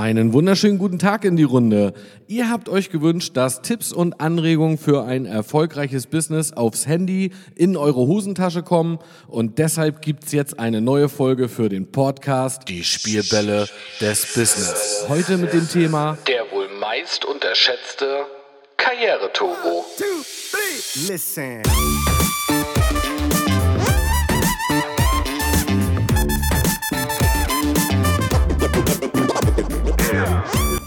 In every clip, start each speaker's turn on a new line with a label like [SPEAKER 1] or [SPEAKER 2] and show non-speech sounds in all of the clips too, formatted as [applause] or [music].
[SPEAKER 1] Einen wunderschönen guten Tag in die Runde. Ihr habt euch gewünscht, dass Tipps und Anregungen für ein erfolgreiches Business aufs Handy in eure Hosentasche kommen und deshalb gibt's jetzt eine neue Folge für den Podcast Die Spielbälle des Business. Heute mit dem Thema
[SPEAKER 2] Der wohl meist unterschätzte Karriere-Turbo.
[SPEAKER 3] Listen.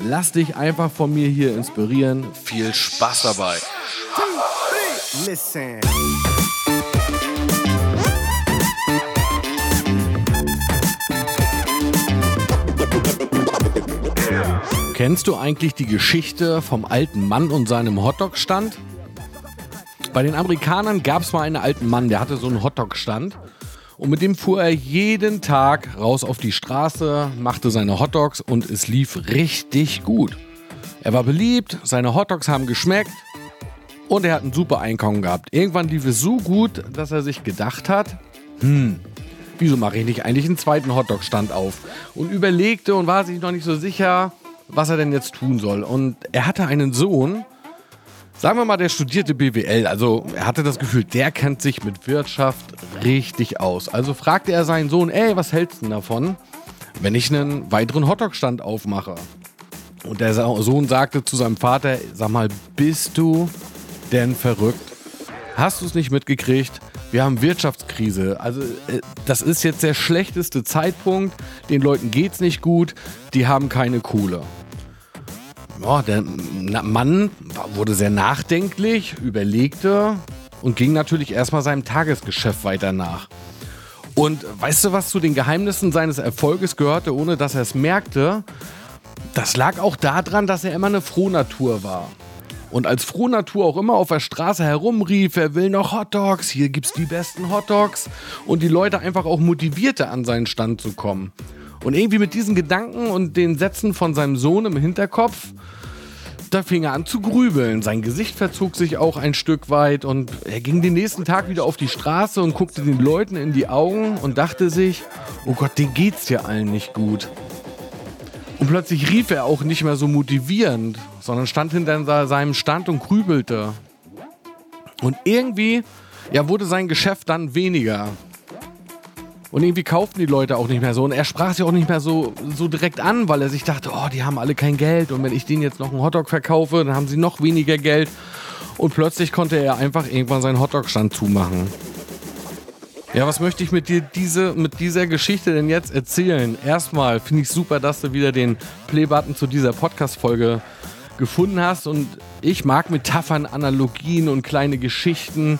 [SPEAKER 1] Lass dich einfach von mir hier inspirieren. Viel Spaß dabei.
[SPEAKER 3] Listen.
[SPEAKER 1] Kennst du eigentlich die Geschichte vom alten Mann und seinem Hotdog-Stand? Bei den Amerikanern gab es mal einen alten Mann, der hatte so einen Hotdog-Stand. Und mit dem fuhr er jeden Tag raus auf die Straße, machte seine Hotdogs und es lief richtig gut. Er war beliebt, seine Hotdogs haben geschmeckt und er hat ein super Einkommen gehabt. Irgendwann lief es so gut, dass er sich gedacht hat, hm, wieso mache ich nicht eigentlich einen zweiten Hotdog-Stand auf? Und überlegte und war sich noch nicht so sicher, was er denn jetzt tun soll. Und er hatte einen Sohn, Sagen wir mal, der studierte BWL, also er hatte das Gefühl, der kennt sich mit Wirtschaft richtig aus. Also fragte er seinen Sohn, ey, was hältst du denn davon, wenn ich einen weiteren Hotdog-Stand aufmache? Und der Sohn sagte zu seinem Vater, sag mal, bist du denn verrückt? Hast du es nicht mitgekriegt? Wir haben Wirtschaftskrise. Also äh, das ist jetzt der schlechteste Zeitpunkt. Den Leuten geht's nicht gut. Die haben keine Kohle. Ja, der Mann wurde sehr nachdenklich, überlegte und ging natürlich erstmal seinem Tagesgeschäft weiter nach. Und weißt du, was zu den Geheimnissen seines Erfolges gehörte, ohne dass er es merkte? Das lag auch daran, dass er immer eine Frohnatur war. Und als Frohnatur auch immer auf der Straße herumrief, er will noch Hotdogs, hier gibt's die besten Hotdogs. Und die Leute einfach auch motivierte, an seinen Stand zu kommen. Und irgendwie mit diesen Gedanken und den Sätzen von seinem Sohn im Hinterkopf, da fing er an zu grübeln. Sein Gesicht verzog sich auch ein Stück weit und er ging den nächsten Tag wieder auf die Straße und guckte den Leuten in die Augen und dachte sich, oh Gott, denen geht's ja allen nicht gut. Und plötzlich rief er auch nicht mehr so motivierend, sondern stand hinter seinem Stand und grübelte. Und irgendwie, ja, wurde sein Geschäft dann weniger. Und irgendwie kauften die Leute auch nicht mehr so. Und er sprach sie auch nicht mehr so, so direkt an, weil er sich dachte, oh, die haben alle kein Geld. Und wenn ich denen jetzt noch einen Hotdog verkaufe, dann haben sie noch weniger Geld. Und plötzlich konnte er einfach irgendwann seinen Hotdog-Stand zumachen. Ja, was möchte ich mit dir diese, mit dieser Geschichte denn jetzt erzählen? Erstmal finde ich super, dass du wieder den Play-Button zu dieser Podcast-Folge gefunden hast. Und ich mag Metaphern, Analogien und kleine Geschichten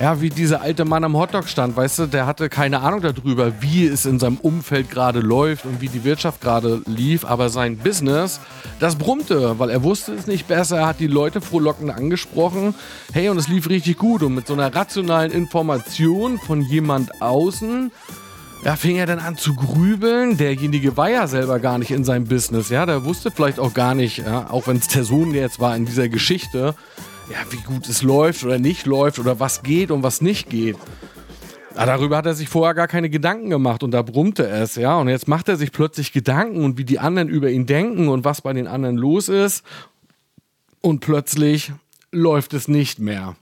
[SPEAKER 1] ja, wie dieser alte Mann am Hotdog-Stand, weißt du, der hatte keine Ahnung darüber, wie es in seinem Umfeld gerade läuft und wie die Wirtschaft gerade lief, aber sein Business, das brummte, weil er wusste es nicht besser, er hat die Leute frohlockend angesprochen, hey, und es lief richtig gut. Und mit so einer rationalen Information von jemand außen, ja, fing er dann an zu grübeln. Derjenige war ja selber gar nicht in seinem Business, ja, der wusste vielleicht auch gar nicht, ja, auch wenn es der Sohn jetzt war in dieser Geschichte, ja, wie gut es läuft oder nicht läuft oder was geht und was nicht geht. Aber darüber hat er sich vorher gar keine Gedanken gemacht und da brummte es, ja. Und jetzt macht er sich plötzlich Gedanken und wie die anderen über ihn denken und was bei den anderen los ist. Und plötzlich läuft es nicht mehr.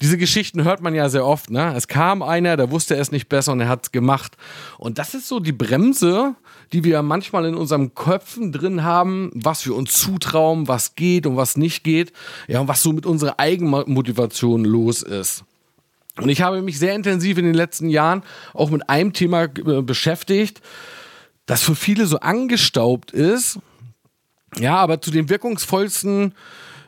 [SPEAKER 1] Diese Geschichten hört man ja sehr oft, ne? Es kam einer, der wusste es nicht besser und er hat es gemacht. Und das ist so die Bremse, die wir manchmal in unseren Köpfen drin haben, was wir uns zutrauen, was geht und was nicht geht, ja, und was so mit unserer Eigenmotivation los ist. Und ich habe mich sehr intensiv in den letzten Jahren auch mit einem Thema äh, beschäftigt, das für viele so angestaubt ist, ja, aber zu den wirkungsvollsten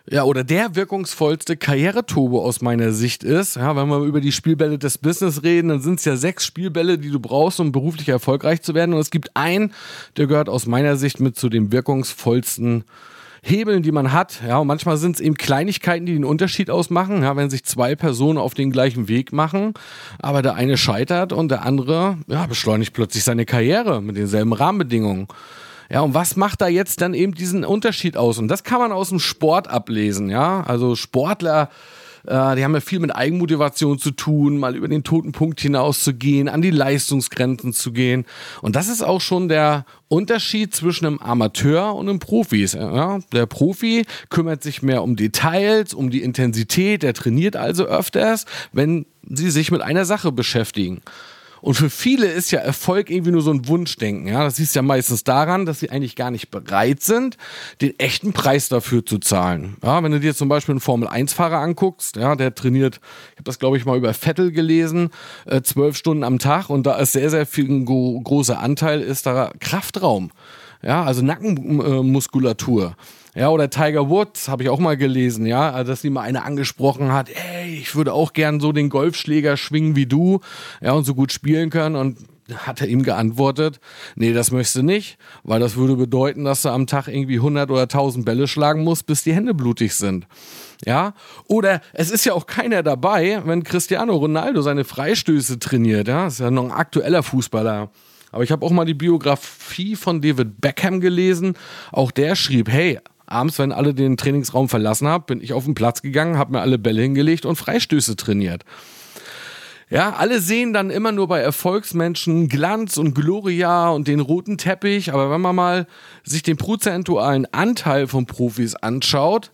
[SPEAKER 1] ja, oder der wirkungsvollste Karriereturbo aus meiner Sicht ist. Ja, wenn wir über die Spielbälle des Business reden, dann sind es ja sechs Spielbälle, die du brauchst, um beruflich erfolgreich zu werden. Und es gibt einen, der gehört aus meiner Sicht mit zu den wirkungsvollsten Hebeln, die man hat. Ja, und manchmal sind es eben Kleinigkeiten, die den Unterschied ausmachen. Ja, wenn sich zwei Personen auf den gleichen Weg machen, aber der eine scheitert und der andere ja, beschleunigt plötzlich seine Karriere mit denselben Rahmenbedingungen. Ja, und was macht da jetzt dann eben diesen Unterschied aus? Und das kann man aus dem Sport ablesen, ja. Also Sportler äh, die haben ja viel mit Eigenmotivation zu tun, mal über den toten Punkt hinaus zu gehen, an die Leistungsgrenzen zu gehen. Und das ist auch schon der Unterschied zwischen einem Amateur und einem Profi. Ja, der Profi kümmert sich mehr um Details, um die Intensität, der trainiert also öfters, wenn sie sich mit einer Sache beschäftigen. Und für viele ist ja Erfolg irgendwie nur so ein Wunschdenken. Ja, das siehst ja meistens daran, dass sie eigentlich gar nicht bereit sind, den echten Preis dafür zu zahlen. Ja, wenn du dir zum Beispiel einen Formel-1-Fahrer anguckst, ja, der trainiert, ich habe das glaube ich mal über Vettel gelesen, äh, zwölf Stunden am Tag und da ist sehr, sehr viel ein großer Anteil ist da Kraftraum. Ja, also Nackenmuskulatur. Ja, oder Tiger Woods habe ich auch mal gelesen, ja, also, dass sie mal eine angesprochen hat, ey, ich würde auch gern so den Golfschläger schwingen wie du, ja, und so gut spielen können und hat er ihm geantwortet, nee, das möchtest du nicht, weil das würde bedeuten, dass du am Tag irgendwie 100 oder 1000 Bälle schlagen musst, bis die Hände blutig sind. Ja, oder es ist ja auch keiner dabei, wenn Cristiano Ronaldo seine Freistöße trainiert, ja, ist ja noch ein aktueller Fußballer. Aber ich habe auch mal die Biografie von David Beckham gelesen. Auch der schrieb, hey, abends, wenn alle den Trainingsraum verlassen haben, bin ich auf den Platz gegangen, habe mir alle Bälle hingelegt und Freistöße trainiert. Ja, alle sehen dann immer nur bei Erfolgsmenschen Glanz und Gloria und den roten Teppich, aber wenn man mal sich den prozentualen Anteil von Profis anschaut,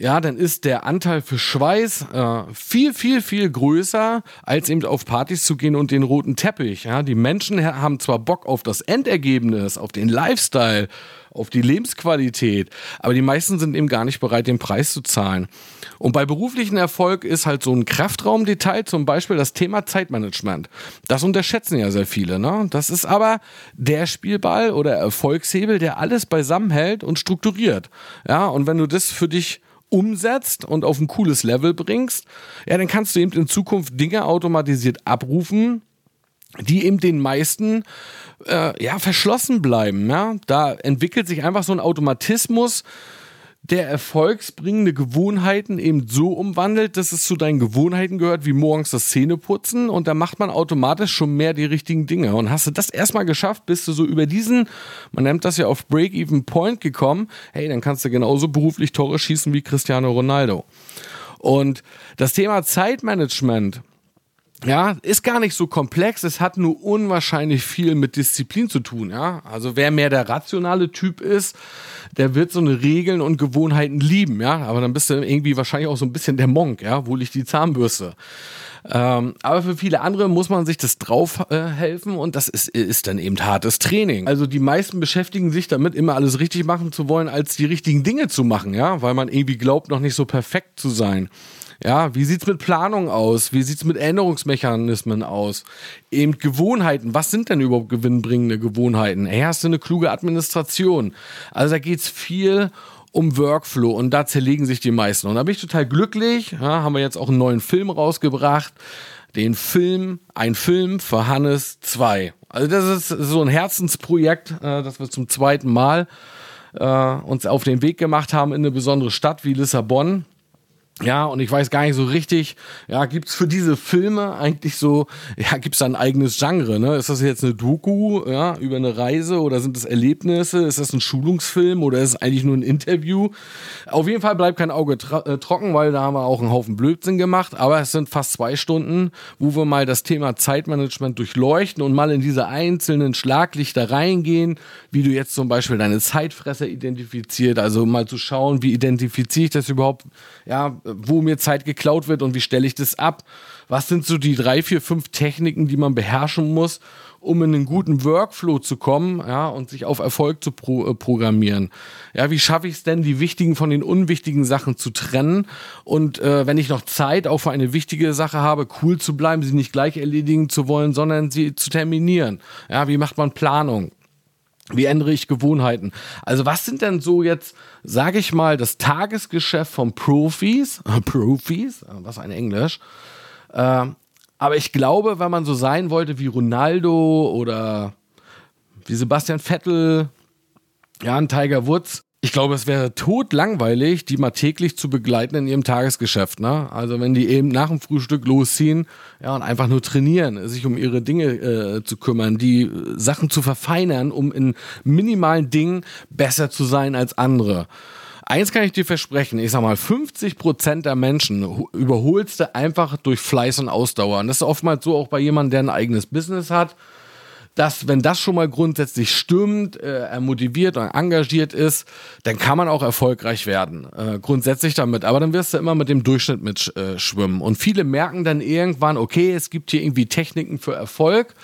[SPEAKER 1] ja, dann ist der Anteil für Schweiß äh, viel, viel, viel größer, als eben auf Partys zu gehen und den roten Teppich. Ja, die Menschen haben zwar Bock auf das Endergebnis, auf den Lifestyle, auf die Lebensqualität. Aber die meisten sind eben gar nicht bereit, den Preis zu zahlen. Und bei beruflichen Erfolg ist halt so ein Kraftraumdetail zum Beispiel das Thema Zeitmanagement. Das unterschätzen ja sehr viele. Ne? Das ist aber der Spielball oder Erfolgshebel, der alles beisammenhält und strukturiert. Ja, und wenn du das für dich umsetzt und auf ein cooles Level bringst, ja, dann kannst du eben in Zukunft Dinge automatisiert abrufen, die eben den meisten äh, ja verschlossen bleiben. Ja? Da entwickelt sich einfach so ein Automatismus, der erfolgsbringende Gewohnheiten eben so umwandelt, dass es zu deinen Gewohnheiten gehört, wie morgens das Zähneputzen und da macht man automatisch schon mehr die richtigen Dinge. Und hast du das erstmal geschafft, bist du so über diesen, man nennt das ja auf Break-Even Point gekommen, hey, dann kannst du genauso beruflich Tore schießen wie Cristiano Ronaldo. Und das Thema Zeitmanagement, ja, ist gar nicht so komplex. Es hat nur unwahrscheinlich viel mit Disziplin zu tun. Ja, also wer mehr der rationale Typ ist, der wird so eine Regeln und Gewohnheiten lieben. Ja, aber dann bist du irgendwie wahrscheinlich auch so ein bisschen der Monk. Ja, wo liegt die Zahnbürste? Ähm, aber für viele andere muss man sich das drauf äh, helfen und das ist, ist dann eben hartes Training. Also die meisten beschäftigen sich damit, immer alles richtig machen zu wollen, als die richtigen Dinge zu machen, ja, weil man irgendwie glaubt, noch nicht so perfekt zu sein. Ja, wie sieht's mit Planung aus? Wie sieht's mit Änderungsmechanismen aus? Eben Gewohnheiten. Was sind denn überhaupt gewinnbringende Gewohnheiten? Hey, hast du eine kluge Administration? Also da geht's viel um Workflow und da zerlegen sich die meisten. Und da bin ich total glücklich. Ja, haben wir jetzt auch einen neuen Film rausgebracht. Den Film, ein Film für Hannes 2. Also das ist so ein Herzensprojekt, äh, das wir zum zweiten Mal äh, uns auf den Weg gemacht haben in eine besondere Stadt wie Lissabon. Ja, und ich weiß gar nicht so richtig, ja, gibt's für diese Filme eigentlich so, ja, gibt's da ein eigenes Genre, ne? Ist das jetzt eine Doku, ja, über eine Reise oder sind das Erlebnisse? Ist das ein Schulungsfilm oder ist es eigentlich nur ein Interview? Auf jeden Fall bleibt kein Auge äh, trocken, weil da haben wir auch einen Haufen Blödsinn gemacht, aber es sind fast zwei Stunden, wo wir mal das Thema Zeitmanagement durchleuchten und mal in diese einzelnen Schlaglichter reingehen, wie du jetzt zum Beispiel deine Zeitfresser identifiziert, also mal zu schauen, wie identifiziere ich das überhaupt, ja, wo mir Zeit geklaut wird und wie stelle ich das ab? Was sind so die drei, vier, fünf Techniken, die man beherrschen muss, um in einen guten Workflow zu kommen, ja, und sich auf Erfolg zu pro, äh, programmieren. Ja, wie schaffe ich es denn, die wichtigen von den unwichtigen Sachen zu trennen? Und äh, wenn ich noch Zeit auch für eine wichtige Sache habe, cool zu bleiben, sie nicht gleich erledigen zu wollen, sondern sie zu terminieren. Ja, wie macht man Planung? Wie ändere ich Gewohnheiten? Also was sind denn so jetzt, sage ich mal, das Tagesgeschäft von Profis? [laughs] Profis, was ein Englisch. Äh, aber ich glaube, wenn man so sein wollte wie Ronaldo oder wie Sebastian Vettel, ja, ein Tiger Woods, Ich glaube, es wäre totlangweilig, die mal täglich zu begleiten in ihrem Tagesgeschäft. Ne? Also wenn die eben nach dem Frühstück losziehen ja, und einfach nur trainieren, sich um ihre Dinge äh, zu kümmern, die Sachen zu verfeinern, um in minimalen Dingen besser zu sein als andere. Eins kann ich dir versprechen, ich sag mal, 50% der Menschen überholst du einfach durch Fleiß und Ausdauer. Und das ist oftmals so auch bei jemandem, der ein eigenes Business hat dass, wenn das schon mal grundsätzlich stimmt, äh, er motiviert und engagiert ist, dann kann man auch erfolgreich werden. Äh, grundsätzlich damit. Aber dann wirst du immer mit dem Durchschnitt mitschwimmen. Äh, und viele merken dann irgendwann, okay, es gibt hier irgendwie Techniken für Erfolg.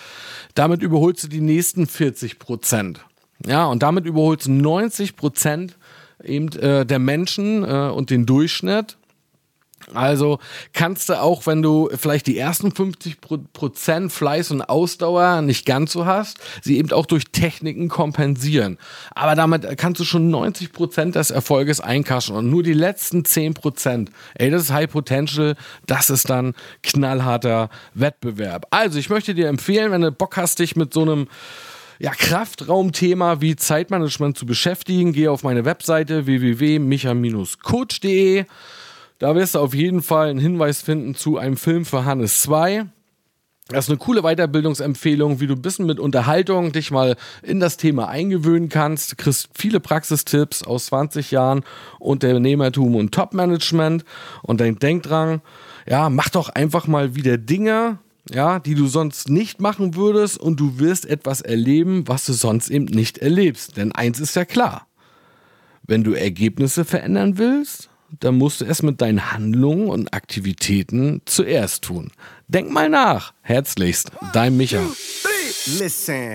[SPEAKER 1] Damit überholst du die nächsten 40 Prozent. Ja, und damit überholst du 90 Prozent eben äh, der Menschen äh, und den Durchschnitt. Also kannst du auch, wenn du vielleicht die ersten 50 Prozent Fleiß und Ausdauer nicht ganz so hast, sie eben auch durch Techniken kompensieren. Aber damit kannst du schon 90 Prozent des Erfolges einkaschen und nur die letzten 10 Prozent. Ey, das ist High Potential. Das ist dann knallharter Wettbewerb. Also ich möchte dir empfehlen, wenn du Bock hast, dich mit so einem ja, Kraftraumthema wie Zeitmanagement zu beschäftigen, geh auf meine Webseite www.micha-coach.de. Da wirst du auf jeden Fall einen Hinweis finden zu einem Film für Hannes 2. Das ist eine coole Weiterbildungsempfehlung, wie du ein bisschen mit Unterhaltung dich mal in das Thema eingewöhnen kannst. Du kriegst viele Praxistipps aus 20 Jahren Unternehmertum und Topmanagement. Und dann denk dran, ja, mach doch einfach mal wieder Dinge, ja, die du sonst nicht machen würdest und du wirst etwas erleben, was du sonst eben nicht erlebst. Denn eins ist ja klar. Wenn du Ergebnisse verändern willst, dann musst du es mit deinen Handlungen und Aktivitäten zuerst tun. Denk mal nach. Herzlichst, dein Micha. Listen.